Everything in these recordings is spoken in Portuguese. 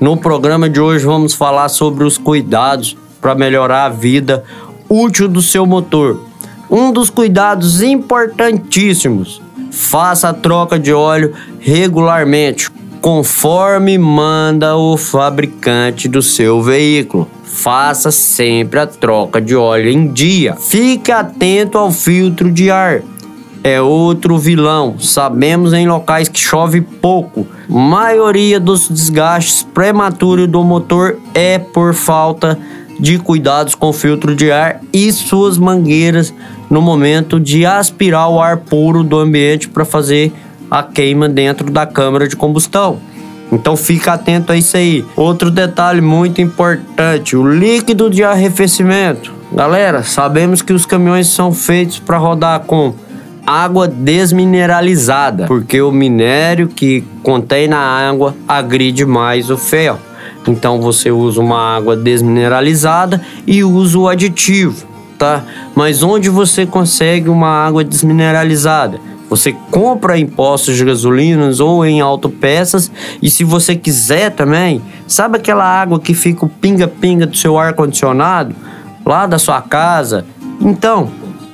No programa de hoje vamos falar sobre os cuidados para melhorar a vida útil do seu motor um dos cuidados importantíssimos. Faça a troca de óleo regularmente, conforme manda o fabricante do seu veículo. Faça sempre a troca de óleo em dia. Fique atento ao filtro de ar. É outro vilão. Sabemos em locais que chove pouco. Maioria dos desgastes prematuros do motor é por falta de cuidados com filtro de ar e suas mangueiras no momento de aspirar o ar puro do ambiente para fazer a queima dentro da câmara de combustão. Então fica atento a isso aí. Outro detalhe muito importante: o líquido de arrefecimento. Galera, sabemos que os caminhões são feitos para rodar com água desmineralizada, porque o minério que contém na água agride mais o ferro. Então você usa uma água desmineralizada e usa o aditivo tá? Mas onde você consegue uma água desmineralizada? Você compra em postos de gasolinas ou em autopeças e se você quiser também, sabe aquela água que fica o pinga-pinga do seu ar-condicionado lá da sua casa? Então,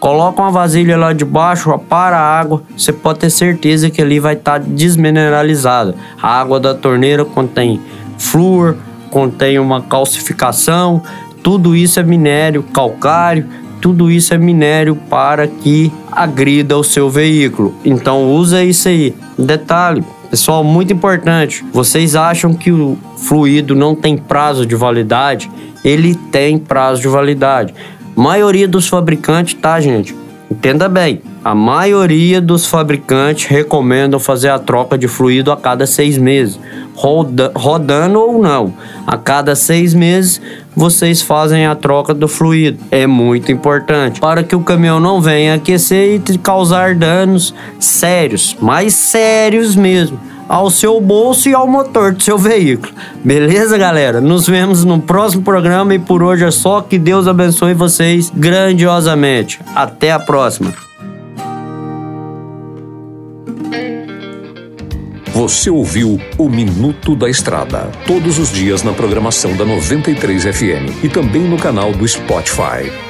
coloca uma vasilha lá debaixo, para a água, você pode ter certeza que ali vai estar tá desmineralizada. A água da torneira contém flúor, contém uma calcificação, tudo isso é minério calcário, tudo isso é minério para que agrida o seu veículo. Então usa isso aí. Detalhe, pessoal, muito importante. Vocês acham que o fluido não tem prazo de validade? Ele tem prazo de validade. Maioria dos fabricantes, tá, gente? Entenda bem, a maioria dos fabricantes recomendam fazer a troca de fluido a cada seis meses, roda, rodando ou não. A cada seis meses vocês fazem a troca do fluido. É muito importante para que o caminhão não venha aquecer e causar danos sérios, mais sérios mesmo ao seu bolso e ao motor do seu veículo. Beleza, galera? Nos vemos no próximo programa e por hoje é só. Que Deus abençoe vocês grandiosamente. Até a próxima. Você ouviu o Minuto da Estrada, todos os dias na programação da 93 FM e também no canal do Spotify.